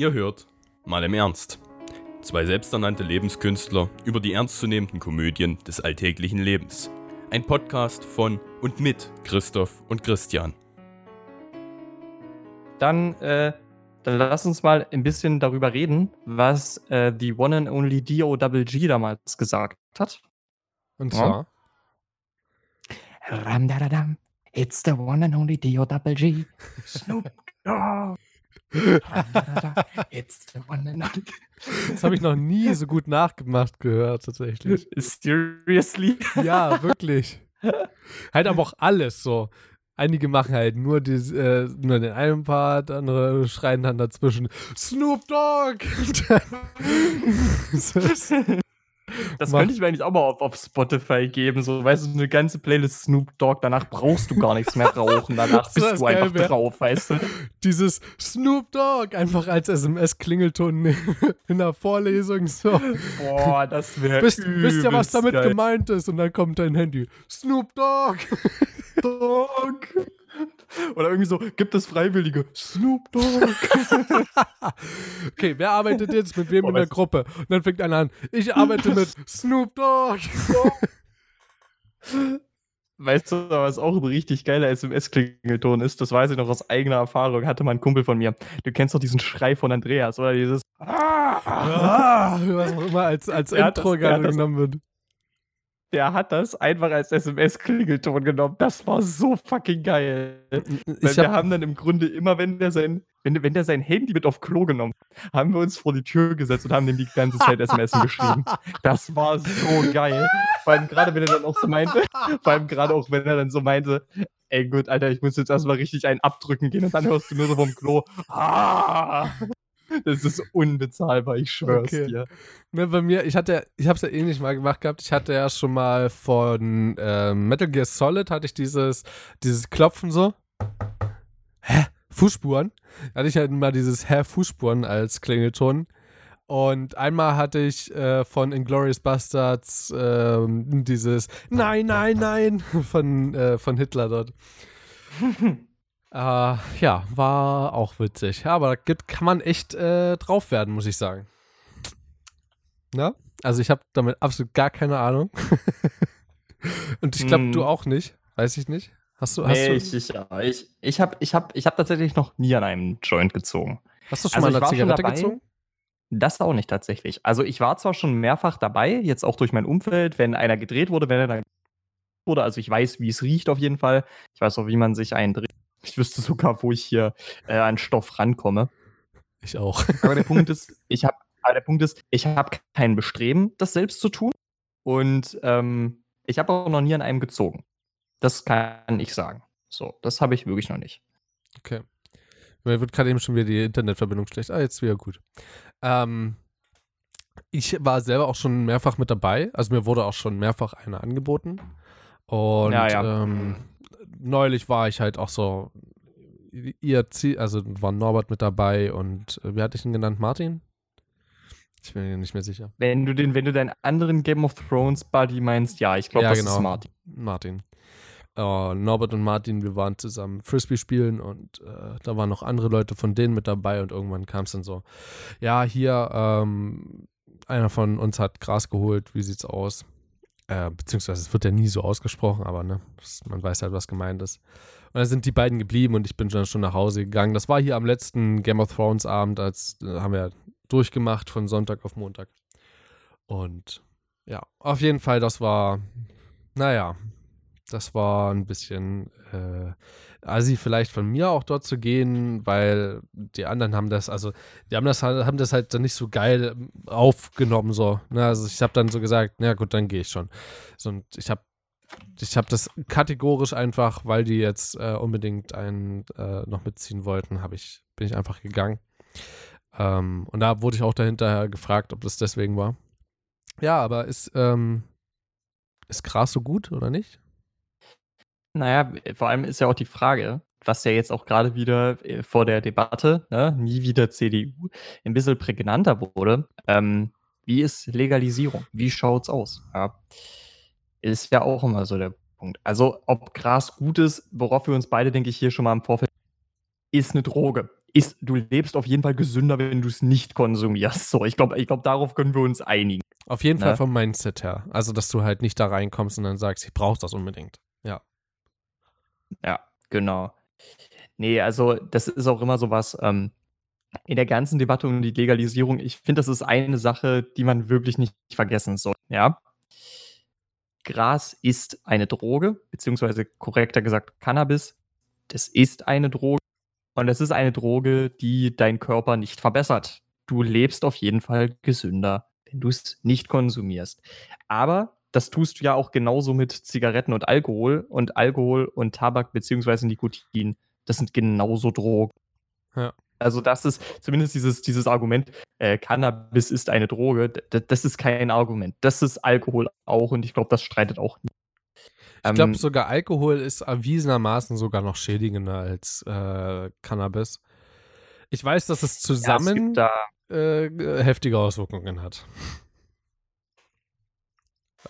Ihr hört, mal im Ernst. Zwei selbsternannte Lebenskünstler über die ernstzunehmenden Komödien des alltäglichen Lebens. Ein Podcast von und mit Christoph und Christian. Dann, äh, dann lass uns mal ein bisschen darüber reden, was äh, die One and Only D.O.G. damals gesagt hat. Und zwar? Ram da da dam. It's the one and only D.O.G. Snoop Dogg. Das habe ich noch nie so gut nachgemacht gehört, tatsächlich. Seriously? Ja, wirklich. halt aber auch alles so. Einige machen halt nur, die, äh, nur den einen Part, andere schreien dann dazwischen Snoop Dogg. Das Mach. könnte ich mir eigentlich auch mal auf, auf Spotify geben. So, weißt du, eine ganze Playlist Snoop Dogg. Danach brauchst du gar nichts mehr rauchen. Danach bist du einfach wär. drauf, weißt du? Dieses Snoop Dogg einfach als SMS-Klingelton in der Vorlesung so. Boah, das wäre. Wisst, wisst ihr, was damit geil. gemeint ist? Und dann kommt dein Handy. Snoop Dogg. Dogg. Oder irgendwie so, gibt es Freiwillige? Snoop Dogg. Okay, wer arbeitet jetzt mit wem Boah, in der Gruppe? Und dann fängt einer an. Ich arbeite mit Snoop Dogg. Weißt du, was auch ein richtig geiler SMS-Klingelton ist? Das weiß ich noch aus eigener Erfahrung. Hatte mal ein Kumpel von mir. Du kennst doch diesen Schrei von Andreas, oder? Dieses. Ah, was auch immer als, als Intro genommen wird. Der hat das einfach als SMS-Klingelton genommen. Das war so fucking geil. Weil wir hab, haben dann im Grunde immer, wenn der sein, wenn, wenn der sein Handy mit auf Klo genommen, hat, haben wir uns vor die Tür gesetzt und haben dem die ganze Zeit SMS geschrieben. Das war so geil. Vor allem gerade, wenn er dann auch so meinte, vor allem gerade auch, wenn er dann so meinte, ey gut, Alter, ich muss jetzt erstmal richtig einen abdrücken gehen und dann hörst du nur so vom Klo. Ah! Das ist unbezahlbar, ich schwör's Okay. dir. ne, bei mir, ich hatte, ich hab's ja ähnlich mal gemacht gehabt. Ich hatte ja schon mal von ähm, Metal Gear Solid hatte ich dieses, dieses Klopfen so. Hä? Fußspuren? Da hatte ich halt mal dieses Hä Fußspuren als Klingelton. Und einmal hatte ich äh, von Inglourious Bastards ähm, dieses Nein, nein, nein von, äh, von Hitler dort. Äh, ja, war auch witzig. Ja, aber da gibt, kann man echt äh, drauf werden, muss ich sagen. Na? Also ich habe damit absolut gar keine Ahnung. Und ich glaube, Hm. du auch nicht. Weiß ich nicht. Hast du, hast Nee, du, ich, ich, ja, ich, ich habe ich hab, ich hab tatsächlich noch nie an einem Joint gezogen. hast du schon also mal eine Zigarette dabei. gezogen? Das auch nicht tatsächlich. Also ich war zwar schon mehrfach dabei, jetzt auch durch mein Umfeld, wenn einer gedreht wurde, wenn er dann wurde. Also ich weiß, wie es riecht auf jeden Fall. Ich weiß auch, wie man sich einen dreht. Ich wüsste sogar, wo ich hier äh, an Stoff rankomme. Ich auch. Aber der Punkt ist, ich habe, der Punkt ist, ich habe kein Bestreben, das selbst zu tun. Und ähm, ich habe auch noch nie an einem gezogen. Das kann ich sagen. So, das habe ich wirklich noch nicht. Okay. Mir wird gerade eben schon wieder die Internetverbindung schlecht. Ah, jetzt wieder gut. Ähm, ich war selber auch schon mehrfach mit dabei. Also mir wurde auch schon mehrfach eine angeboten. Und Ja, ja. Ähm, neulich war ich halt auch so, ihr Ziel, also war Norbert mit dabei und äh, wie hatte ich ihn genannt? Martin? Ich bin mir nicht mehr sicher. Wenn du den, wenn du deinen anderen Game of Thrones Buddy meinst, ja, ich glaube, Ja, das genau. ist Martin. Martin. Äh, Norbert und Martin, wir waren zusammen Frisbee spielen und äh, da waren noch andere Leute von denen mit dabei und irgendwann kam es dann so, ja, hier, ähm, einer von uns hat Gras geholt, wie sieht's aus? Äh, beziehungsweise es wird ja nie so ausgesprochen, aber ne, das, man weiß halt, was gemeint ist. Und dann sind die beiden geblieben und ich bin dann schon nach Hause gegangen. Das war hier am letzten Game of Thrones Abend, als äh, haben wir durchgemacht von Sonntag auf Montag. Und ja, auf jeden Fall, das war, naja, das war ein bisschen äh, assi vielleicht von mir auch dort zu gehen, weil die anderen haben das, also die haben das halt, haben das halt dann nicht so geil ähm, aufgenommen so. Ne? Also ich habe dann so gesagt, na gut, dann gehe ich schon. So, und ich habe ich habe das kategorisch einfach, weil die jetzt äh, unbedingt einen äh, noch mitziehen wollten, habe ich bin ich einfach gegangen. Ähm, und da wurde ich auch dahinter gefragt, ob das deswegen war. Ja, aber ist ähm, ist Gras so gut oder nicht? Naja, vor allem ist ja auch die Frage, was ja jetzt auch gerade wieder äh, vor der Debatte, ne, nie wieder CDU, ein bisschen prägnanter wurde. Ähm, wie ist Legalisierung? Wie schaut's aus? Ja, ist ja auch immer so der Punkt. Also, ob Gras gut ist, worauf wir uns beide, denke ich, hier schon mal im Vorfeld, ist eine Droge. ist, du lebst auf jeden Fall gesünder, wenn du es nicht konsumierst. So, ich glaube, ich glaub, darauf können wir uns einigen. Auf jeden Ne? Fall vom Mindset her. Also, dass du halt nicht da reinkommst und dann sagst, ich brauche das unbedingt. Ja. Genau. Nee, also das ist auch immer so was, ähm, in der ganzen Debatte um die Legalisierung, ich finde, das ist eine Sache, die man wirklich nicht vergessen soll, ja? Gras ist eine Droge, beziehungsweise korrekter gesagt Cannabis. Das ist eine Droge und es ist eine Droge, die deinen Körper nicht verbessert. Du lebst auf jeden Fall gesünder, wenn du es nicht konsumierst. Aber das tust du ja auch genauso mit Zigaretten und Alkohol und Alkohol und Tabak beziehungsweise Nikotin. Das sind genauso Drogen. Ja. Also das ist zumindest dieses, dieses Argument, äh, Cannabis ist eine Droge, das ist kein Argument. Das ist Alkohol auch und ich glaube, das streitet auch nicht. Ich glaube, Ähm, sogar Alkohol ist erwiesenermaßen sogar noch schädigender als äh, Cannabis. Ich weiß, dass es ja, es zusammen gibt da, äh, heftige Auswirkungen hat.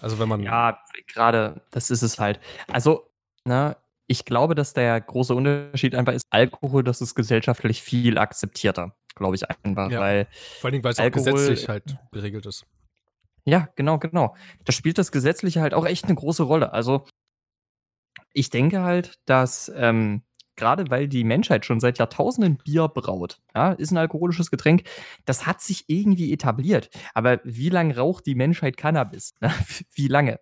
Also wenn man ja, gerade, das ist es halt. Also, ne, ich glaube, dass der große Unterschied einfach ist, Alkohol, das ist gesellschaftlich viel akzeptierter, glaube ich einfach, Ja. weil vor allen Dingen, weil es auch gesetzlich halt geregelt ist. Ja, genau, genau. Da spielt das Gesetzliche halt auch echt eine große Rolle. Also, ich denke halt, dass ähm, gerade weil die Menschheit schon seit Jahrtausenden Bier braut, ja, ist ein alkoholisches Getränk, das hat sich irgendwie etabliert. Aber wie lange raucht die Menschheit Cannabis? Wie lange?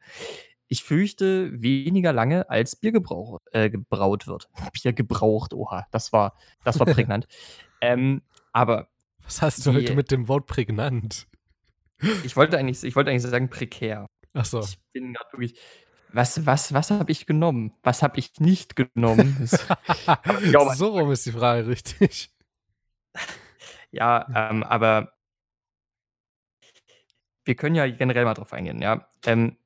Ich fürchte, weniger lange als Bier gebrauch, äh, gebraut wird. Bier gebraucht, oha, das war, das war prägnant. ähm, aber Was hast du Die- heute mit dem Wort prägnant? ich wollte eigentlich, ich wollte eigentlich sagen prekär. Achso. Ich bin gerade wirklich. Was, was, was habe ich genommen? Was habe ich nicht genommen? So rum ist die Frage richtig. ja, ähm, aber wir können ja generell mal drauf eingehen, ja. Ähm,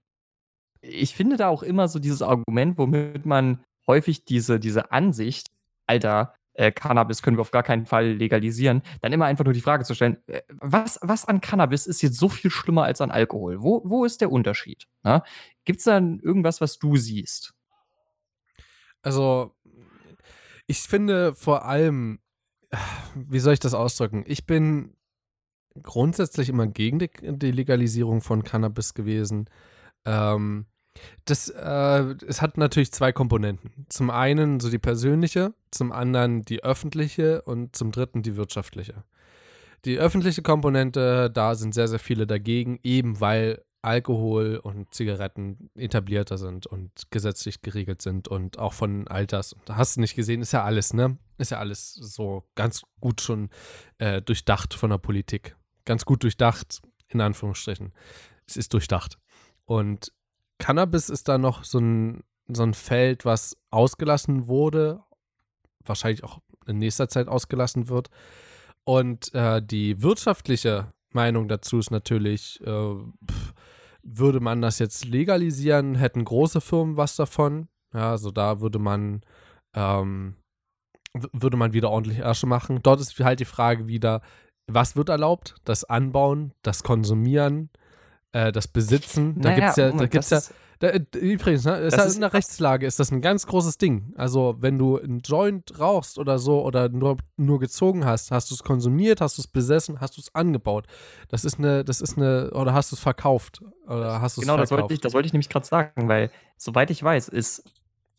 ich finde da auch immer so dieses Argument, womit man häufig diese, diese Ansicht, Alter, äh, Cannabis können wir auf gar keinen Fall legalisieren, dann immer einfach nur die Frage zu stellen, äh, was, was an Cannabis ist jetzt so viel schlimmer als an Alkohol? Wo, wo ist der Unterschied? Gibt es dann irgendwas, was du siehst? Also, ich finde vor allem, wie soll ich das ausdrücken? Ich bin grundsätzlich immer gegen die, die Legalisierung von Cannabis gewesen. Ähm, das, äh, es hat natürlich zwei Komponenten. Zum einen so die persönliche, zum anderen die öffentliche und zum dritten die wirtschaftliche. Die öffentliche Komponente, da sind sehr, sehr viele dagegen, eben weil Alkohol und Zigaretten etablierter sind und gesetzlich geregelt sind und auch von Alters. Da hast du nicht gesehen, ist ja alles, ne? Ist ja alles so ganz gut schon äh, durchdacht von der Politik. Ganz gut durchdacht, in Anführungsstrichen. Es ist durchdacht. Und Cannabis ist da noch so ein, so ein Feld, was ausgelassen wurde, wahrscheinlich auch in nächster Zeit ausgelassen wird. Und äh, die wirtschaftliche Meinung dazu ist natürlich, äh, pff, würde man das jetzt legalisieren, hätten große Firmen was davon. Ja, also da würde man, ähm, würde man wieder ordentlich Asche machen. Dort ist halt die Frage wieder, was wird erlaubt? Das Anbauen, das Konsumieren, äh, das Besitzen. Da Naja, gibt's ja, da gibt's ja, da, äh, übrigens, ne, ist Das halt ist- in der Rechtslage ist das ein ganz großes Ding. Also, wenn du einen Joint rauchst oder so oder nur, nur gezogen hast, hast du es konsumiert, hast du es besessen, hast du es angebaut. Das ist eine, das ist eine, oder hast du es verkauft? Oder hast Genau, das wollte, ich, das wollte ich nämlich gerade sagen, weil, soweit ich weiß, ist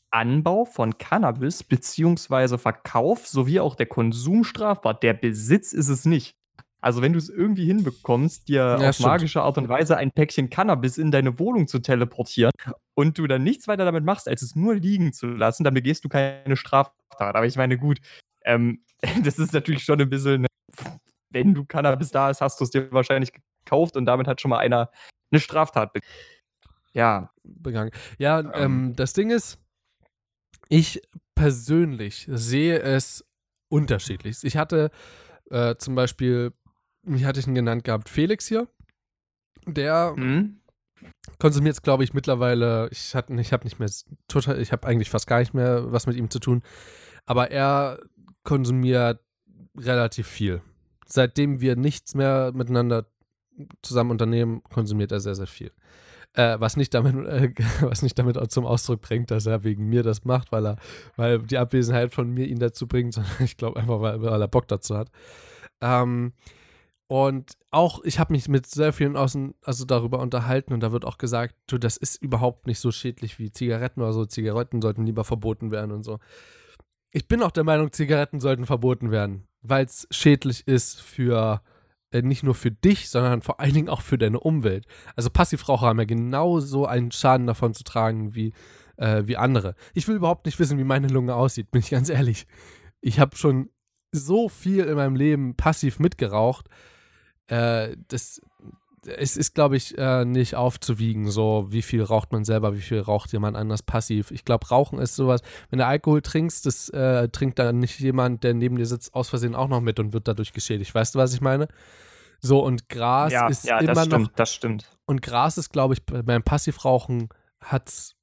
Anbau von Cannabis beziehungsweise Verkauf sowie auch der Konsum strafbar. Der Besitz ist es nicht. Also, wenn du es irgendwie hinbekommst, dir Ja, auf stimmt. magische Art und Weise ein Päckchen Cannabis in deine Wohnung zu teleportieren und du dann nichts weiter damit machst, als es nur liegen zu lassen, dann begehst du keine Straftat. Aber ich meine, gut, ähm, das ist natürlich schon ein bisschen, wenn du Cannabis da hast, hast du es dir wahrscheinlich gekauft und damit hat schon mal einer eine Straftat begangen. Ja, begangen. Ja, ähm, Ähm. das Ding ist, ich persönlich sehe es unterschiedlich. Ich hatte äh, zum Beispiel, wie hatte ich ihn genannt gehabt, Felix hier. Der Mhm. konsumiert es, glaube ich, mittlerweile. Ich, hatte- ich habe nicht mehr total, ich habe eigentlich fast gar nicht mehr was mit ihm zu tun. Aber er konsumiert relativ viel. Seitdem wir nichts mehr miteinander zusammen unternehmen, konsumiert er sehr, sehr viel. Äh, was, nicht damit, äh, was nicht damit zum Ausdruck bringt, dass er wegen mir das macht, weil er, weil die Abwesenheit von mir ihn dazu bringt, sondern ich glaube einfach, weil, weil, er Bock dazu hat. Ähm, und auch, ich habe mich mit sehr vielen außen, also darüber unterhalten und da wird auch gesagt, du, das ist überhaupt nicht so schädlich wie Zigaretten oder so. Zigaretten sollten lieber verboten werden und so. Ich bin auch der Meinung, Zigaretten sollten verboten werden, weil es schädlich ist für äh, nicht nur für dich, sondern vor allen Dingen auch für deine Umwelt. Also Passivraucher haben ja genauso einen Schaden davon zu tragen wie, äh, wie andere. Ich will überhaupt nicht wissen, wie meine Lunge aussieht, bin ich ganz ehrlich. Ich habe schon so viel in meinem Leben passiv mitgeraucht. Äh, das, es ist, glaube ich, äh, nicht aufzuwiegen, so wie viel raucht man selber, wie viel raucht jemand anders passiv. Ich glaube, Rauchen ist sowas, wenn du Alkohol trinkst, das äh, trinkt dann nicht jemand, der neben dir sitzt, aus Versehen auch noch mit und wird dadurch geschädigt. Weißt du, was ich meine? So, und Gras Ja, ist ja, immer das noch. stimmt, das stimmt. Und Gras ist, glaube ich, beim Passivrauchen hat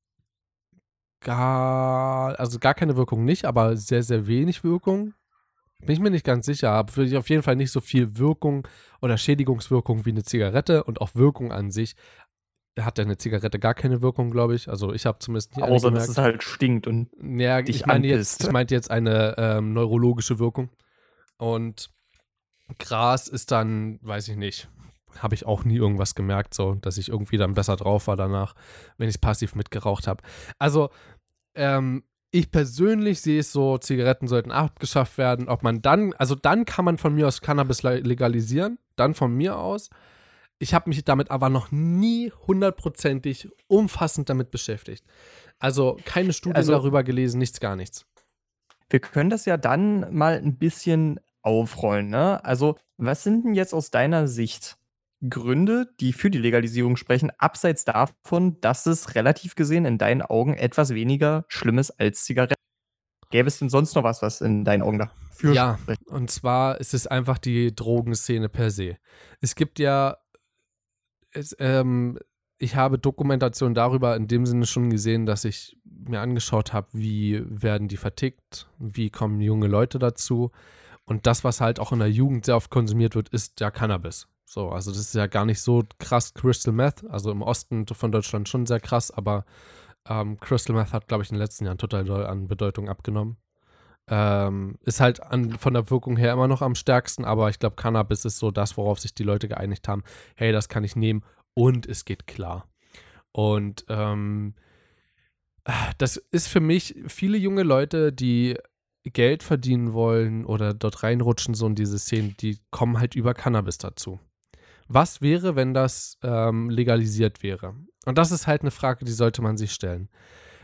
gar, also gar keine Wirkung nicht, aber sehr, sehr wenig Wirkung. Bin ich mir nicht ganz sicher, aber für auf jeden Fall nicht so viel Wirkung oder Schädigungswirkung wie eine Zigarette und auch Wirkung an sich hat ja eine Zigarette gar keine Wirkung, glaube ich. Also ich habe zumindest eine Außer, dass es halt stinkt und Ja, dich ich meine jetzt, ich meinte jetzt eine ähm, neurologische Wirkung. Und Gras ist dann, weiß ich nicht, habe ich auch nie irgendwas gemerkt, so, dass ich irgendwie dann besser drauf war danach, wenn ich passiv mitgeraucht habe. Also, ähm, ich persönlich sehe es so, Zigaretten sollten abgeschafft werden. Ob man dann, also dann kann man von mir aus Cannabis le- legalisieren, dann von mir aus. Ich habe mich damit aber noch nie hundertprozentig umfassend damit beschäftigt. Also keine Studien Also- darüber gelesen, nichts, gar nichts. wir können das ja dann mal ein bisschen aufrollen. Ne? Also, was sind denn jetzt aus deiner Sicht Gründe, die für die Legalisierung sprechen, abseits davon, dass es relativ gesehen in deinen Augen etwas weniger schlimm ist als Zigaretten? Gäbe es denn sonst noch was, was in deinen Augen dafür Ja. spricht? Und zwar ist es einfach die Drogenszene per se. Es gibt ja, es, ähm, ich habe Dokumentation darüber in dem Sinne schon gesehen, dass ich mir angeschaut habe, wie werden die vertickt, wie kommen junge Leute dazu. Und das, was halt auch in der Jugend sehr oft konsumiert wird, ist ja Cannabis. So, also das ist ja gar nicht so krass Crystal Meth, also im Osten von Deutschland schon sehr krass, aber ähm, Crystal Meth hat, glaube ich, in den letzten Jahren total doll an Bedeutung abgenommen. Ähm, ist halt an, von der Wirkung her immer noch am stärksten, aber ich glaube, Cannabis ist so das, worauf sich die Leute geeinigt haben. Hey, das kann ich nehmen und es geht klar. Und ähm, das ist für mich viele junge Leute, die Geld verdienen wollen oder dort reinrutschen, so in diese Szene, die kommen halt über Cannabis dazu. Was wäre, wenn das ähm, legalisiert wäre? Und das ist halt eine Frage, die sollte man sich stellen.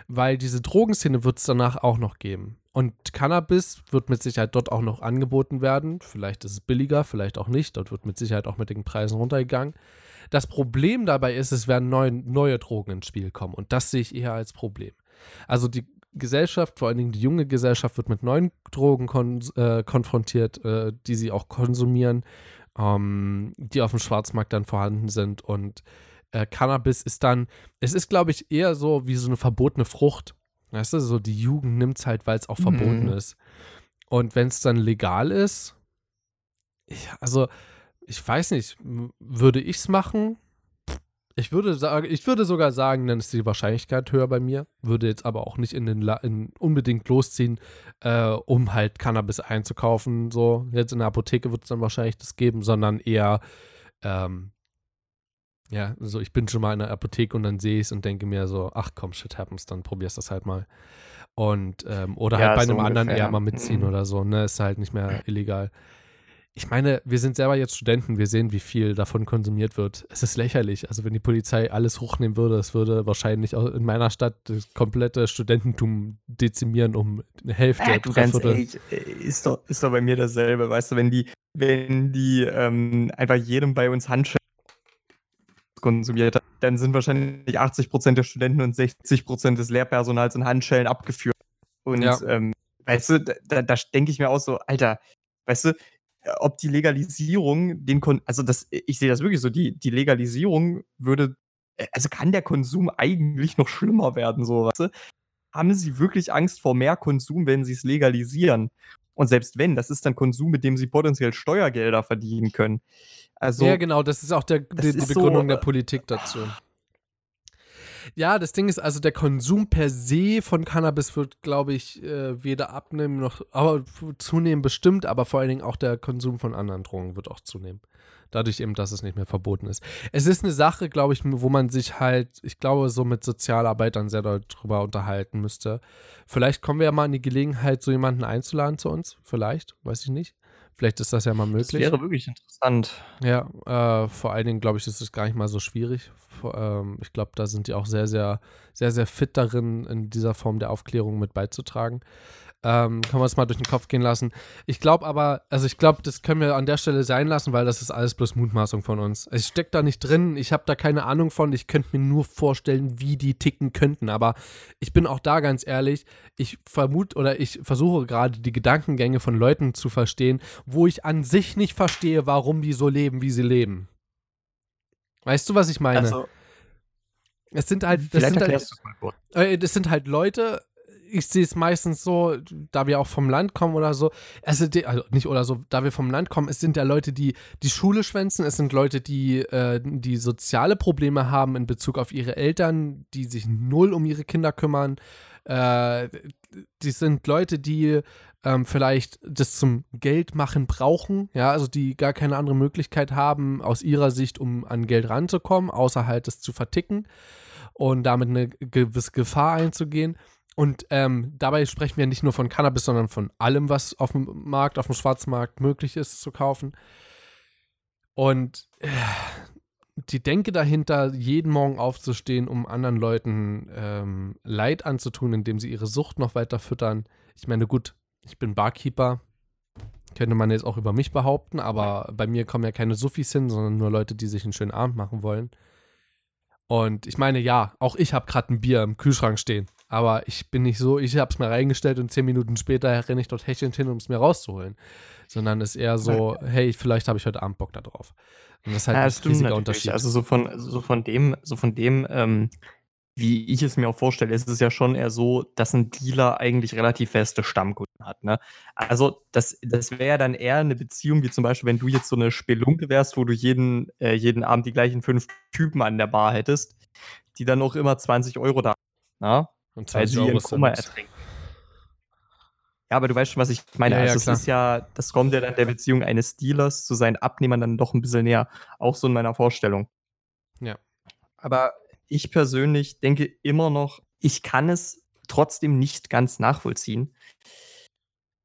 Weil diese Drogenszene wird es danach auch noch geben. Und Cannabis wird mit Sicherheit dort auch noch angeboten werden. Vielleicht ist es billiger, vielleicht auch nicht. Dort wird mit Sicherheit auch mit den Preisen runtergegangen. Das Problem dabei ist, es werden neue, neue Drogen ins Spiel kommen. Und das sehe ich eher als Problem. Also die Gesellschaft, vor allen Dingen die junge Gesellschaft, wird mit neuen Drogen kon äh, konfrontiert, äh, die sie auch konsumieren, ähm, die auf dem Schwarzmarkt dann vorhanden sind. Und äh, Cannabis ist dann, es ist, glaube ich, eher so wie so eine verbotene Frucht. Weißt du, so die Jugend nimmt es halt, weil es auch verboten Mhm. ist. Und wenn es dann legal ist, ich, also ich weiß nicht, würde ich es machen? Ich würde sagen, ich würde sogar sagen, dann ist die Wahrscheinlichkeit höher bei mir. Würde jetzt aber auch nicht in den La in unbedingt losziehen, äh, um halt Cannabis einzukaufen. So, jetzt in der Apotheke wird es dann wahrscheinlich das geben, sondern eher, ähm, ja, so ich bin schon mal in der Apotheke und dann sehe ich es und denke mir so, ach komm, shit happens, dann probierst das halt mal. Und, ähm, oder Ja, halt bei so einem anderen ungefähr. eher mal mitziehen Mhm. oder so, ne? Ist halt nicht mehr illegal. Ich meine, wir sind selber jetzt Studenten, wir sehen, wie viel davon konsumiert wird. Es ist lächerlich. Also, wenn die Polizei alles hochnehmen würde, es würde wahrscheinlich auch in meiner Stadt das komplette Studententum dezimieren um eine Hälfte, Ja, du ganz ehrlich, äh, ist doch, ist doch bei mir dasselbe, weißt du, wenn die, wenn die ähm, einfach jedem bei uns Handschellen konsumiert hat, dann sind wahrscheinlich 80% der Studenten und 60% des Lehrpersonals in Handschellen abgeführt. Und Ja. ähm, weißt du, da, da, denke ich mir auch so, Alter, weißt du, äh, ob die Legalisierung den Kon also das, ich sehe das wirklich so, die, die Legalisierung würde, äh, also kann der Konsum eigentlich noch schlimmer werden, so, weißt du? haben sie wirklich Angst vor mehr Konsum, wenn sie es legalisieren? Und selbst wenn, das ist dann Konsum, mit dem sie potenziell Steuergelder verdienen können. Also, ja, genau, das ist auch der, die, die ist so, Begründung der äh, Politik dazu. Ja, das Ding ist also, der Konsum per se von Cannabis wird, glaube ich, äh, weder abnehmen noch, aber zunehmen bestimmt, aber vor allen Dingen auch der Konsum von anderen Drogen wird auch zunehmen. Dadurch eben, dass es nicht mehr verboten ist. Es ist eine Sache, glaube ich, wo man sich halt, ich glaube, so mit Sozialarbeitern sehr darüber unterhalten müsste. Vielleicht kommen wir ja mal in die Gelegenheit, so jemanden einzuladen zu uns. Vielleicht, weiß ich nicht. Vielleicht ist das ja mal möglich. Das wäre wirklich interessant. Ja, äh, vor allen Dingen, glaube ich, ist es gar nicht mal so schwierig. Ähm, ich glaube, da sind die auch sehr, sehr, sehr, sehr fit darin, in dieser Form der Aufklärung mit beizutragen. Ähm, kann man es mal durch den Kopf gehen lassen. Ich glaube aber, also ich glaube, das können wir an der Stelle sein lassen, weil das ist alles bloß Mutmaßung von uns. Ich stecke da nicht drin, ich habe da keine Ahnung von, ich könnte mir nur vorstellen, wie die ticken könnten. Aber ich bin auch da ganz ehrlich, ich vermute oder ich versuche gerade die Gedankengänge von Leuten zu verstehen, wo ich an sich nicht verstehe, warum die so leben, wie sie leben. Weißt du, was ich meine? Also, es sind halt, das sind halt, äh, das sind halt Leute, ich sehe es meistens so, da wir auch vom Land kommen oder so, also, die, also, nicht oder so, da wir vom Land kommen, es sind ja Leute, die die Schule schwänzen, es sind Leute, die, äh, die soziale Probleme haben in Bezug auf ihre Eltern, die sich null um ihre Kinder kümmern. Äh, die sind Leute, die ähm, vielleicht das zum Geldmachen brauchen, ja, also die gar keine andere Möglichkeit haben, aus ihrer Sicht, um an Geld ranzukommen, außer halt das zu verticken und damit eine gewisse Gefahr einzugehen. Und ähm, dabei sprechen wir nicht nur von Cannabis, sondern von allem, was auf dem Markt, auf dem Schwarzmarkt möglich ist zu kaufen. Und äh, die Denke dahinter, jeden Morgen aufzustehen, um anderen Leuten ähm, Leid anzutun, indem sie ihre Sucht noch weiter füttern. Ich meine, gut, ich bin Barkeeper, könnte man jetzt auch über mich behaupten, aber bei mir kommen ja keine Suffis hin, sondern nur Leute, die sich einen schönen Abend machen wollen. Und ich meine, ja, auch ich habe gerade ein Bier im Kühlschrank stehen. Aber ich bin nicht so, ich habe es mir reingestellt und zehn Minuten später renne ich dort hechelnd hin, um es mir rauszuholen. Sondern es ist eher so, hey, vielleicht habe ich heute Abend Bock da drauf. Und das ist halt ja, ein riesiger Unterschied. Also so von, so von dem, so von dem, ähm, wie ich es mir auch vorstelle, ist es ja schon eher so, dass ein Dealer eigentlich relativ feste Stammkunden hat. Ne? Also das, das wäre ja dann eher eine Beziehung, wie zum Beispiel, wenn du jetzt so eine Spelunke wärst, wo du jeden, äh, jeden Abend die gleichen fünf Typen an der Bar hättest, die dann auch immer 20 Euro da na? Und weil sie ihren Kummer ertrinken. Ja, aber du weißt schon, was ich meine. Ja, also, ja, das ist ja, das kommt ja dann der Beziehung eines Dealers zu seinen Abnehmern dann doch ein bisschen näher. Auch so in meiner Vorstellung. Ja. Aber ich persönlich denke immer noch, ich kann es trotzdem nicht ganz nachvollziehen,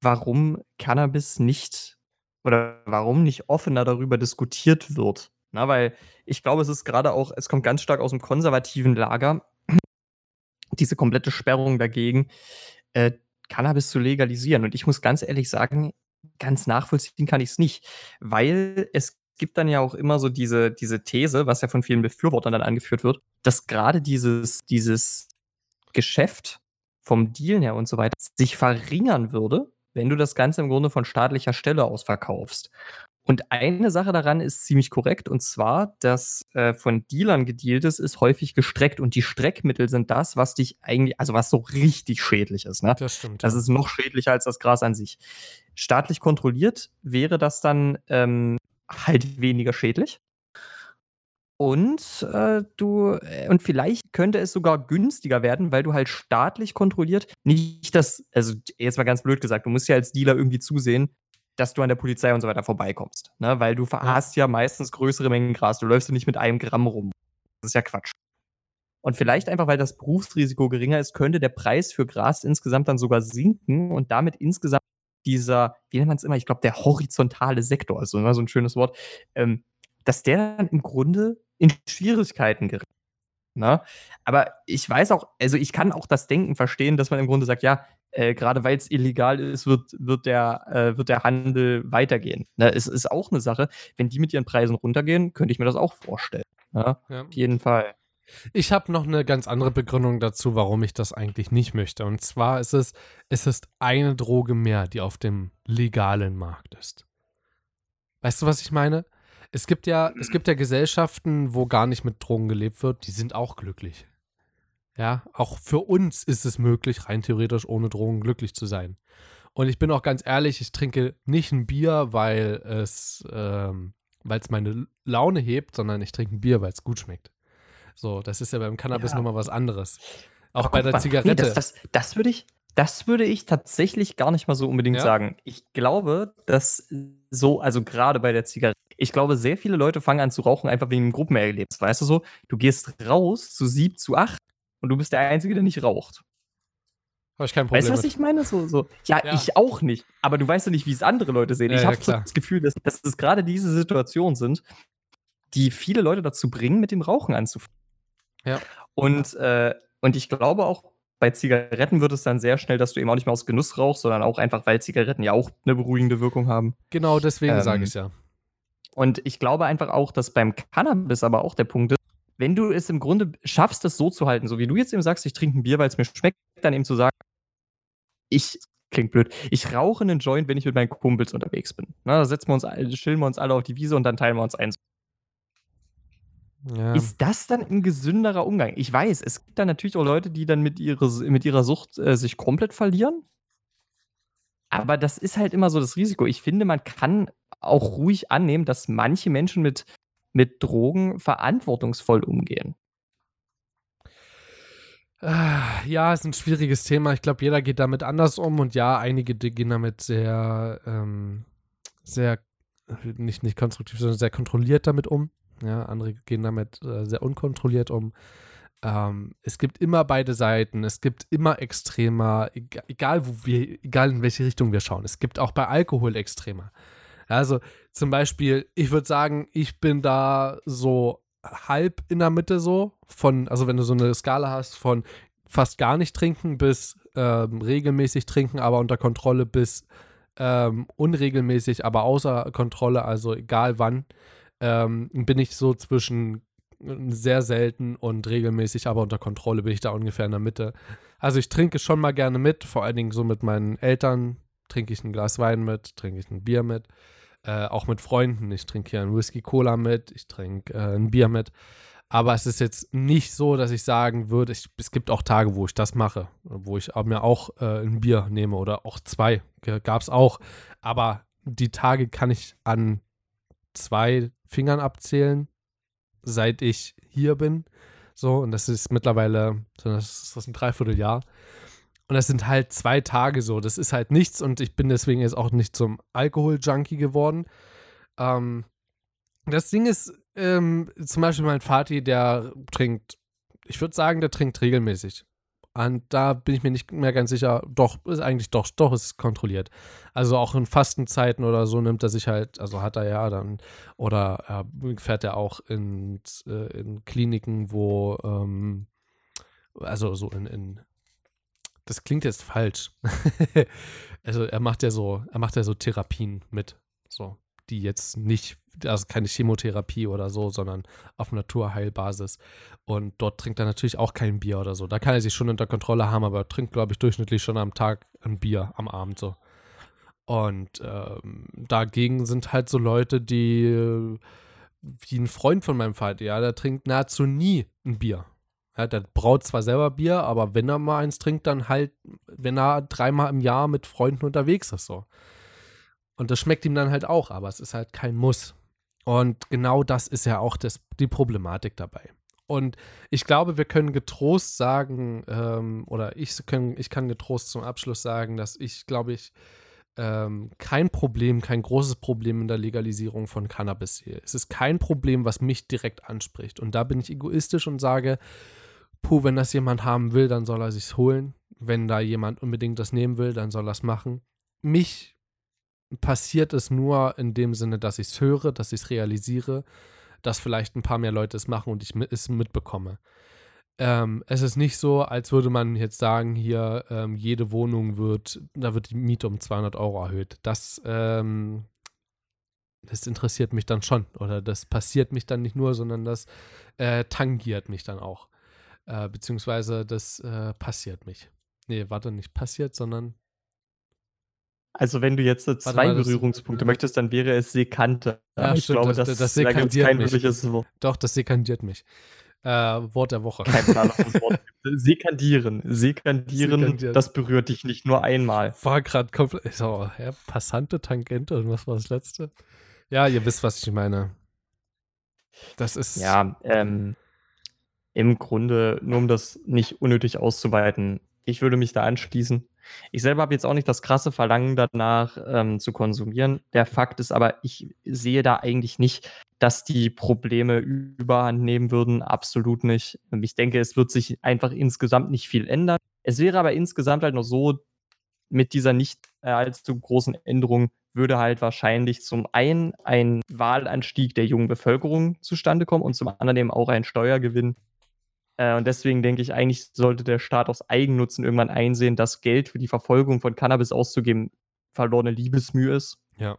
warum Cannabis nicht oder warum nicht offener darüber diskutiert wird. Na, weil ich glaube, es ist gerade auch, es kommt ganz stark aus dem konservativen Lager, diese komplette Sperrung dagegen, äh, Cannabis zu legalisieren. Und ich muss ganz ehrlich sagen, ganz nachvollziehen kann ich es nicht, weil es gibt dann ja auch immer so diese, diese These, was ja von vielen Befürwortern dann angeführt wird, dass gerade dieses, dieses Geschäft vom Dealen her und so weiter sich verringern würde, wenn du das Ganze im Grunde von staatlicher Stelle aus verkaufst. Und eine Sache daran ist ziemlich korrekt, und zwar, dass äh, von Dealern gedealtes ist häufig gestreckt und die Streckmittel sind das, was dich eigentlich, also was so richtig schädlich ist. Ne? Das stimmt. Das ja. ist noch schädlicher als das Gras an sich. Staatlich kontrolliert wäre das dann ähm, halt weniger schädlich. Und äh, du, äh, und vielleicht könnte es sogar günstiger werden, weil du halt staatlich kontrolliert nicht das, also jetzt mal ganz blöd gesagt, du musst ja als Dealer irgendwie zusehen, dass du an der Polizei und so weiter vorbeikommst. Ne? Weil du hast ja meistens größere Mengen Gras. Du läufst ja nicht mit einem Gramm rum. Das ist ja Quatsch. Und vielleicht einfach, weil das Berufsrisiko geringer ist, könnte der Preis für Gras insgesamt dann sogar sinken und damit insgesamt dieser, wie nennt man es immer, ich glaube, der horizontale Sektor, also immer so ein schönes Wort, ähm, dass der dann im Grunde in Schwierigkeiten gerät. Ne? Aber ich weiß auch, also ich kann auch das Denken verstehen, dass man im Grunde sagt, ja, äh, gerade weil es illegal ist, wird, wird, der, äh, wird der Handel weitergehen. Ne? Es ist auch eine Sache, wenn die mit ihren Preisen runtergehen, könnte ich mir das auch vorstellen. Ne? Ja. Auf jeden Fall. Ich habe noch eine ganz andere Begründung dazu, warum ich das eigentlich nicht möchte. Und zwar ist es, es ist eine Droge mehr, die auf dem legalen Markt ist. Weißt du, was ich meine? Es gibt ja, es gibt ja Gesellschaften, wo gar nicht mit Drogen gelebt wird, die sind auch glücklich. Ja, auch für uns ist es möglich, rein theoretisch ohne Drogen glücklich zu sein. Und ich bin auch ganz ehrlich, ich trinke nicht ein Bier, weil es, ähm, weil es meine Laune hebt, sondern ich trinke ein Bier, weil es gut schmeckt. So, das ist ja beim Cannabis Ja. nochmal was anderes. Auch Aber bei der mal, nee, Zigarette. das, das, das würde ich, das würde ich tatsächlich gar nicht mal so unbedingt Ja? sagen. Ich glaube, dass so, also gerade bei der Zigarette, ich glaube, sehr viele Leute fangen an zu rauchen, einfach wegen dem Gruppenerlebnis. Weißt du so, du gehst raus zu sieb, zu acht und du bist der Einzige, der nicht raucht. Habe ich kein Problem Weißt du, was ich meine? So, so. Ja, Ja. ich auch nicht. Aber du weißt ja nicht, wie es andere Leute sehen. Ja, ich ja, habe so das Gefühl, dass, dass es gerade diese Situationen sind, die viele Leute dazu bringen, mit dem Rauchen anzufangen. Ja. Und, äh, und ich glaube auch, bei Zigaretten wird es dann sehr schnell, dass du eben auch nicht mehr aus Genuss rauchst, sondern auch einfach, weil Zigaretten ja auch eine beruhigende Wirkung haben. Genau deswegen Ähm, sage ich ja. Und ich glaube einfach auch, dass beim Cannabis aber auch der Punkt ist, wenn du es im Grunde schaffst, das so zu halten, so wie du jetzt eben sagst, ich trinke ein Bier, weil es mir schmeckt, dann eben zu sagen, ich, klingt blöd, ich rauche einen Joint, wenn ich mit meinen Kumpels unterwegs bin. Na, da setzen wir uns, alle- chillen wir uns alle auf die Wiese und dann teilen wir uns ein. Ja. Ist das dann ein gesünderer Umgang? Ich weiß, es gibt dann natürlich auch Leute, die dann mit, ihre, mit ihrer Sucht äh, sich komplett verlieren. Aber das ist halt immer so das Risiko. Ich finde, man kann auch ruhig annehmen, dass manche Menschen mit, mit Drogen verantwortungsvoll umgehen. Ah, Ja, ist ein schwieriges Thema. Ich glaube, jeder geht damit anders um und ja, einige gehen damit sehr, ähm, sehr, nicht, nicht konstruktiv, sondern sehr kontrolliert damit um. Ja, andere gehen damit äh, sehr unkontrolliert um. Ähm, es gibt immer beide Seiten. Es gibt immer Extremer, egal, egal wo wir, egal in welche Richtung wir schauen. Es gibt auch bei Alkohol Extremer. Also zum Beispiel, ich würde sagen, ich bin da so halb in der Mitte so von, also wenn du so eine Skala hast von fast gar nicht trinken bis ähm, regelmäßig trinken, aber unter Kontrolle bis ähm, unregelmäßig, aber außer Kontrolle, also egal wann, ähm, bin ich so zwischen sehr selten und regelmäßig, aber unter Kontrolle bin ich da ungefähr in der Mitte. Also ich trinke schon mal gerne mit, vor allen Dingen so mit meinen Eltern trinke ich ein Glas Wein mit, trinke ich ein Bier mit, äh, auch mit Freunden. Ich trinke hier ein Whisky Cola mit, ich trinke äh, ein Bier mit. Aber es ist jetzt nicht so, dass ich sagen würde, ich, es gibt auch Tage, wo ich das mache, wo ich mir auch äh, ein Bier nehme oder auch zwei. Gab es auch. Aber die Tage kann ich an zwei Fingern abzählen, seit ich hier bin. So, und das ist mittlerweile, das ist das ein Dreivierteljahr. Und das sind halt zwei Tage so. Das ist halt nichts und ich bin deswegen jetzt auch nicht zum Alkohol-Junkie geworden. Ähm, das Ding ist, ähm, zum Beispiel mein Vati, der trinkt, ich würde sagen, der trinkt regelmäßig. Und da bin ich mir nicht mehr ganz sicher, doch, ist eigentlich doch, doch, ist kontrolliert. Also auch in Fastenzeiten oder so nimmt er sich halt, also hat er ja dann, oder äh, fährt er auch in, äh, in Kliniken, wo, ähm, also so in, in das klingt jetzt falsch. also er macht ja so, er macht ja so Therapien mit, so, die jetzt nicht, also keine Chemotherapie oder so, sondern auf Naturheilbasis. Und dort trinkt er natürlich auch kein Bier oder so. Da kann er sich schon unter Kontrolle haben, aber er trinkt, glaube ich, durchschnittlich schon am Tag ein Bier am Abend so. Und ähm, dagegen sind halt so Leute, die, äh, wie ein Freund von meinem Vater, ja, der trinkt nahezu nie ein Bier. Ja, der braut zwar selber Bier, aber wenn er mal eins trinkt, dann halt, wenn er dreimal im Jahr mit Freunden unterwegs ist, so. Und das schmeckt ihm dann halt auch, aber es ist halt kein Muss. Und genau das ist ja auch das, die Problematik dabei. Und ich glaube, wir können getrost sagen, ähm, oder ich, können, ich kann getrost zum Abschluss sagen, dass ich, glaube ich, ähm, kein Problem, kein großes Problem in der Legalisierung von Cannabis sehe. Es ist kein Problem, was mich direkt anspricht. Und da bin ich egoistisch und sage, puh, wenn das jemand haben will, dann soll er sich's holen. Wenn da jemand unbedingt das nehmen will, dann soll er es machen. Mich passiert es nur in dem Sinne, dass ich es höre, dass ich es realisiere, dass vielleicht ein paar mehr Leute es machen und ich es mitbekomme. Ähm, es ist nicht so, als würde man jetzt sagen, hier ähm, jede Wohnung wird, da wird die Miete um 200 Euro erhöht. Das, ähm, das interessiert mich dann schon. Oder das passiert mich dann nicht nur, sondern das äh, tangiert mich dann auch. Äh, beziehungsweise das äh, passiert mich. Nee, warte, nicht passiert, sondern Also wenn du jetzt äh, zwei mal, das- Berührungspunkte möchtest, dann wäre es Sekante. Ja, ich stimmt, glaube, das- das, das sekandiert kein mich. wirkliches Wort. doch, das sekandiert mich. Äh, Wort der Woche. Kein Plan, was das Wort. Sekandieren. Sekandieren, Sekandieren. das berührt dich nicht nur einmal. War gerade komplett. So, hä, passante Tangente und was war das letzte? Ja, ihr wisst, was ich meine. Das ist. Ja, ähm, im Grunde, nur um das nicht unnötig auszuweiten, ich würde mich da anschließen. Ich selber habe jetzt auch nicht das krasse Verlangen danach ähm, zu konsumieren. Der Fakt ist aber, ich sehe da eigentlich nicht, dass die Probleme überhand nehmen würden. Absolut nicht. Ich denke, es wird sich einfach insgesamt nicht viel ändern. Es wäre aber insgesamt halt noch so, mit dieser nicht allzu großen Änderung würde halt wahrscheinlich zum einen ein Wahlanstieg der jungen Bevölkerung zustande kommen und zum anderen eben auch ein Steuergewinn äh, und deswegen denke ich, eigentlich sollte der Staat aus Eigennutzen irgendwann einsehen, dass Geld für die Verfolgung von Cannabis auszugeben verlorene Liebesmühe ist. Ja.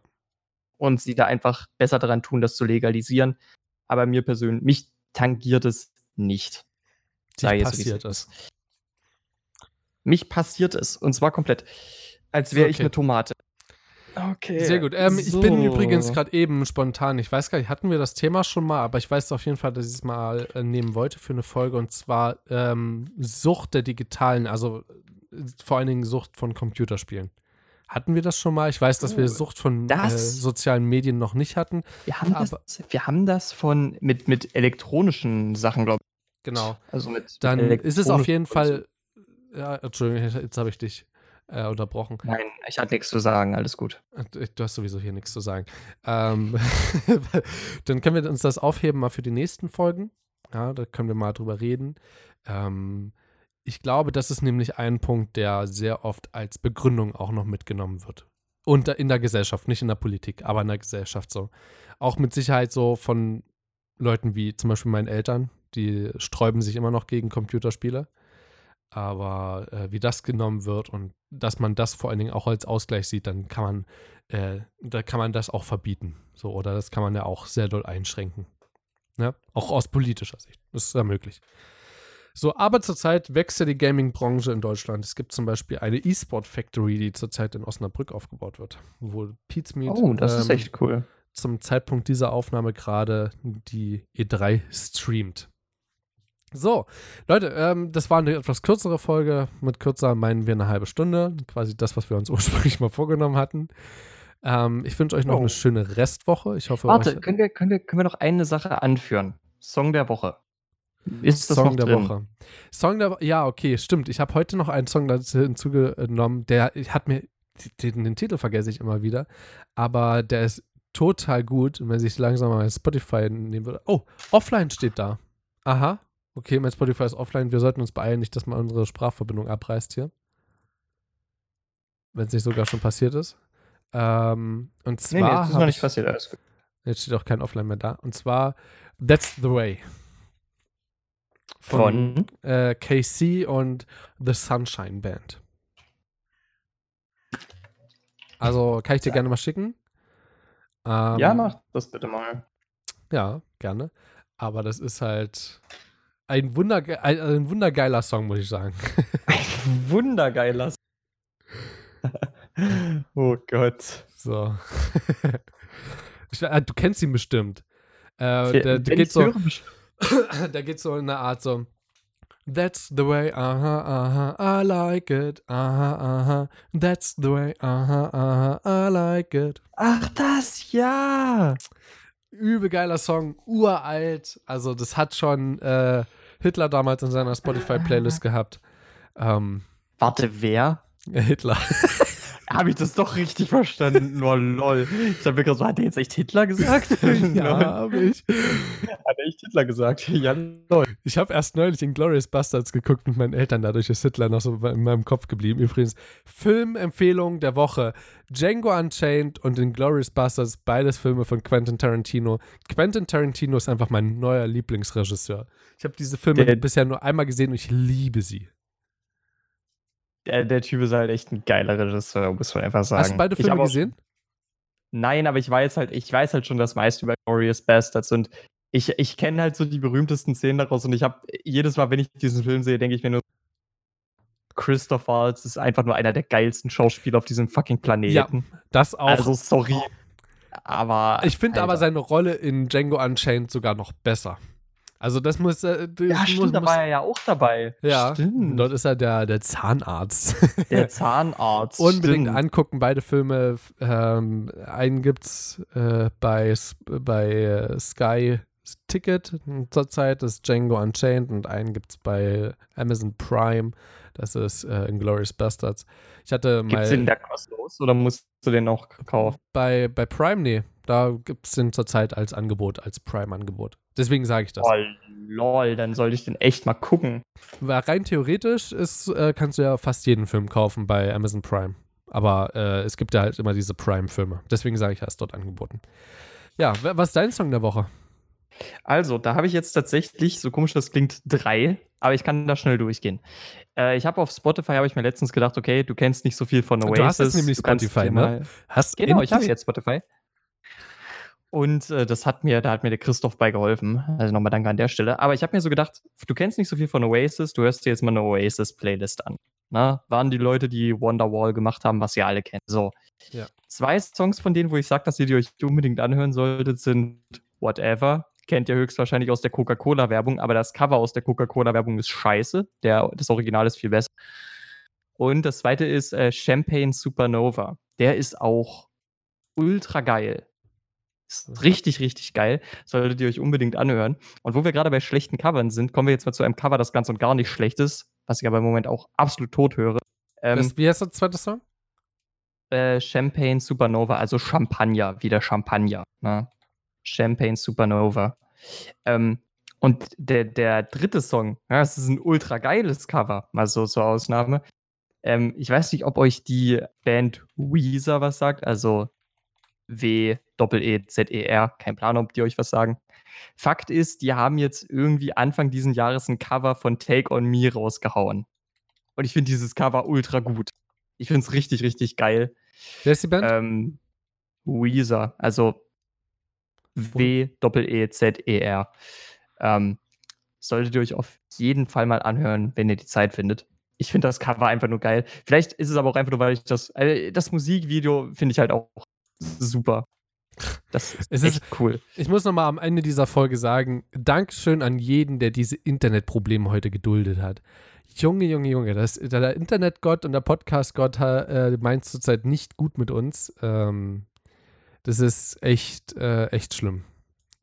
Und sie da einfach besser daran tun, das zu legalisieren. Aber mir persönlich, mich tangiert es nicht. Dich passiert es. Mich passiert es. Und zwar komplett. Als wäre okay. ich eine Tomate. Okay. Sehr gut. Ähm, so. Ich bin übrigens gerade eben spontan, ich weiß gar nicht, hatten wir das Thema schon mal, aber ich weiß auf jeden Fall, dass ich es mal äh, nehmen wollte für eine Folge und zwar ähm, Sucht der digitalen, also äh, vor allen Dingen Sucht von Computerspielen. Hatten wir das schon mal? Ich weiß, dass wir oh, Sucht von äh, sozialen Medien noch nicht hatten. Wir haben, das, wir haben das von mit, mit elektronischen Sachen, glaube ich. Genau. Also mit Dann ist es auf jeden Fall. Ja, Entschuldigung, jetzt habe ich dich äh, unterbrochen. Nein, ich hatte nichts zu sagen, alles gut. Du hast sowieso hier nichts zu sagen. Ähm, dann können wir uns das aufheben mal für die nächsten Folgen. Ja, da können wir mal drüber reden. Ähm, ich glaube, das ist nämlich ein Punkt, der sehr oft als Begründung auch noch mitgenommen wird. Und in der Gesellschaft, nicht in der Politik, aber in der Gesellschaft so. Auch mit Sicherheit so von Leuten wie zum Beispiel meinen Eltern, die sträuben sich immer noch gegen Computerspiele. Aber äh, wie das genommen wird und dass man das vor allen Dingen auch als Ausgleich sieht, dann kann man, äh, da kann man das auch verbieten. So, oder das kann man ja auch sehr doll einschränken. Ja? Auch aus politischer Sicht. Das ist ja möglich. So, aber zurzeit wächst ja die Gaming-Branche in Deutschland. Es gibt zum Beispiel eine E-Sport Factory, die zurzeit in Osnabrück aufgebaut wird, wo Pete's Meet oh, das ähm, ist echt cool. zum Zeitpunkt dieser Aufnahme gerade die E3 streamt. So, Leute, ähm, das war eine etwas kürzere Folge. Mit kürzer meinen wir eine halbe Stunde. Quasi das, was wir uns ursprünglich mal vorgenommen hatten. Ähm, ich wünsche euch noch oh. eine schöne Restwoche. Ich hoffe, Warte, können wir, können, wir, können wir noch eine Sache anführen? Song der Woche. Ist das Song noch der drin? Woche. Song der Woche. Ja, okay, stimmt. Ich habe heute noch einen Song dazu hinzugenommen, der hat mir den, den, Titel vergesse ich immer wieder, aber der ist total gut. Und wenn sich langsam mal Spotify nehmen würde. Oh, offline steht da. Aha, Okay, mein Spotify ist offline. Wir sollten uns beeilen, nicht, dass mal unsere Sprachverbindung abreißt hier. Wenn es nicht sogar schon passiert ist. Ähm, und zwar. Nee, nee, das ist noch nicht passiert, alles gut. Jetzt steht auch kein Offline mehr da. Und zwar That's the Way. Von, von? Äh, KC und The Sunshine Band. Also kann ich dir ja. gerne mal schicken. Ähm, ja, mach das bitte mal. Ja, gerne. Aber das ist halt ein, Wunder, ein, ein wundergeiler Song, muss ich sagen. Ein wundergeiler Song. oh Gott. So. ich, äh, du kennst ihn bestimmt. Äh, der, der geht so, der geht so in einer Art so. That's the way, aha, aha, I like it, aha, aha. That's the way, aha, aha, I like it. Ach, das, ja. Übel geiler Song, uralt. Also, das hat schon äh, Hitler damals in seiner Spotify-Playlist gehabt. Ähm, Warte, wer? Hitler. Habe ich das doch richtig verstanden? Nur lol. Ich habe mir gerade so, hat er jetzt echt Hitler gesagt? ja, habe ich. Hat er echt Hitler gesagt? Ja, lol. Ich habe erst neulich in Glorious Bastards geguckt mit meinen Eltern, dadurch ist Hitler noch so in meinem Kopf geblieben. Übrigens, Filmempfehlung der Woche: Django Unchained und in Glorious Bastards, beides Filme von Quentin Tarantino. Quentin Tarantino ist einfach mein neuer Lieblingsregisseur. Ich habe diese Filme der, bisher nur einmal gesehen und ich liebe sie. Der, der, Typ ist halt echt ein geiler Regisseur, muss man einfach sagen. Hast du beide Filme gesehen? Nein, aber ich weiß halt, ich weiß halt schon das meiste über Glorious Bastards und ich, ich kenne halt so die berühmtesten Szenen daraus und ich habe jedes Mal, wenn ich diesen Film sehe, denke ich mir nur, Christoph Waltz ist einfach nur einer der geilsten Schauspieler auf diesem fucking Planeten. Ja, das auch. Also sorry. Aber. Ich finde aber seine Rolle in Django Unchained sogar noch besser. Also das muss. Äh, das ja, stimmt, muss, da war er ja auch dabei. Ja, stimmt. Dort ist er der, der Zahnarzt. Der Zahnarzt. Unbedingt stimmt. angucken, beide Filme. Ähm, einen gibt's äh, bei, bei äh, Sky Ticket zurzeit, das ist Django Unchained und einen gibt es bei Amazon Prime. Das ist äh, Inglourious Bastards. Ich hatte Gibt es den da kostenlos oder musst du den noch kaufen? Bei, bei Prime, nee. Da gibt es den zurzeit als Angebot, als Prime-Angebot. Deswegen sage ich das. Oh, lol, dann sollte ich den echt mal gucken. Weil rein theoretisch ist, äh, kannst du ja fast jeden Film kaufen bei Amazon Prime. Aber äh, es gibt ja halt immer diese Prime-Filme. Deswegen sage ich, er ist dort angeboten. Ja, was ist dein Song der Woche? Also, da habe ich jetzt tatsächlich, so komisch das klingt, drei, aber ich kann da schnell durchgehen. Äh, ich habe auf Spotify, habe ich mir letztens gedacht, okay, du kennst nicht so viel von Oasis. Du hast jetzt nämlich Spotify, ne? Hast genau, endlich? ich habe jetzt Spotify. Und äh, das hat mir, da hat mir der Christoph bei geholfen. Also nochmal danke an der Stelle. Aber ich habe mir so gedacht, du kennst nicht so viel von Oasis, du hörst dir jetzt mal eine Oasis-Playlist an. Na, waren die Leute, die Wonderwall gemacht haben, was ihr alle kennt. So. Ja. Zwei Songs von denen, wo ich sage, dass ihr die euch unbedingt anhören solltet, sind Whatever kennt ihr höchstwahrscheinlich aus der Coca-Cola-Werbung, aber das Cover aus der Coca-Cola-Werbung ist scheiße. Der, das Original ist viel besser. Und das zweite ist äh, Champagne Supernova. Der ist auch ultra geil. Ist richtig, richtig geil. Solltet ihr euch unbedingt anhören. Und wo wir gerade bei schlechten Covern sind, kommen wir jetzt mal zu einem Cover, das ganz und gar nicht schlecht ist, was ich aber im Moment auch absolut tot höre. Ähm, das, wie heißt der zweite Song? Äh, Champagne Supernova, also Champagner, wie der Champagner. Ne? Champagne Supernova. Ähm, und der, der dritte Song, ja, das ist ein ultra geiles Cover, mal so zur Ausnahme. Ähm, ich weiß nicht, ob euch die Band Weezer was sagt, also W-E-Z-E-R, kein Plan, ob die euch was sagen. Fakt ist, die haben jetzt irgendwie Anfang diesen Jahres ein Cover von Take On Me rausgehauen. Und ich finde dieses Cover ultra gut. Ich finde es richtig, richtig geil. Wer ist die Band? Ähm, Weezer, also W-E-E-Z-E-R. Ähm, solltet ihr euch auf jeden Fall mal anhören, wenn ihr die Zeit findet. Ich finde das Cover einfach nur geil. Vielleicht ist es aber auch einfach nur, weil ich das, äh, das Musikvideo finde ich halt auch super. Das ist es echt ist, cool. Ich muss nochmal am Ende dieser Folge sagen, Dankeschön an jeden, der diese Internetprobleme heute geduldet hat. Junge, Junge, Junge, das, der Internetgott und der Podcastgott äh, meint zurzeit nicht gut mit uns. Ähm, das ist echt, äh, echt schlimm.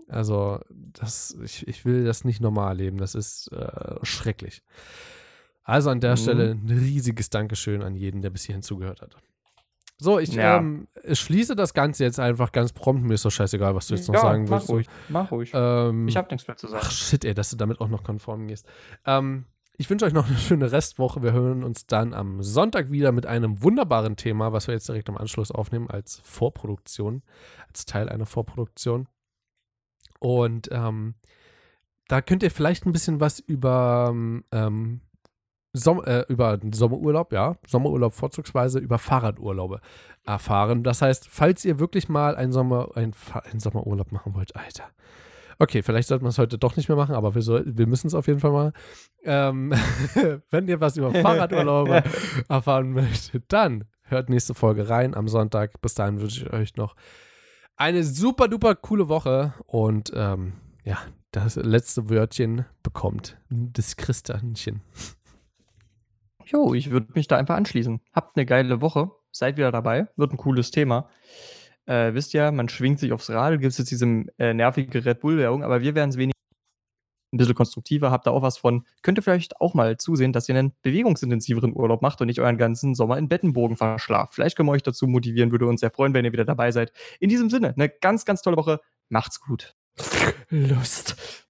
Also, das, ich, ich will das nicht normal leben. Das ist äh, schrecklich. Also an der mhm. Stelle ein riesiges Dankeschön an jeden, der bis hierhin zugehört hat. So, ich ja. ähm, schließe das Ganze jetzt einfach ganz prompt. Mir ist doch scheißegal, was du jetzt noch ja, sagen willst. Mach ruhig, mach ruhig. Ähm, ich habe nichts mehr zu sagen. Ach shit, ey, dass du damit auch noch konform gehst. Ähm, ich wünsche euch noch eine schöne Restwoche. Wir hören uns dann am Sonntag wieder mit einem wunderbaren Thema, was wir jetzt direkt im Anschluss aufnehmen als Vorproduktion, als Teil einer Vorproduktion. Und ähm, da könnt ihr vielleicht ein bisschen was über, ähm, Som äh, über Sommerurlaub, ja, Sommerurlaub vorzugsweise über Fahrradurlaube erfahren. Das heißt, falls ihr wirklich mal einen, Sommer, einen, einen Sommerurlaub machen wollt, Alter, Okay, vielleicht sollten wir es heute doch nicht mehr machen, aber wir, soll, wir müssen es auf jeden Fall mal. Ähm, wenn ihr was über Fahrradurlaube erfahren möchtet, dann hört nächste Folge rein am Sonntag. Bis dahin wünsche ich euch noch eine super duper coole Woche und ähm, ja, das letzte Wörtchen bekommt das Christanchen. Jo, ich würde mich da einfach anschließen. Habt eine geile Woche, seid wieder dabei, wird ein cooles Thema äh, wisst ja, man schwingt sich aufs Rad, gibt es jetzt diese äh, nervige Red Bull-Werbung, aber wir werden es wenig ein bisschen konstruktiver, habt da auch was von. Könnt ihr vielleicht auch mal zusehen, dass ihr einen bewegungsintensiveren Urlaub macht und nicht euren ganzen Sommer in Bettenbogen verschlaft. Vielleicht können wir euch dazu motivieren, würde uns sehr freuen, wenn ihr wieder dabei seid. In diesem Sinne, eine ganz, ganz tolle Woche. Macht's gut. Lust.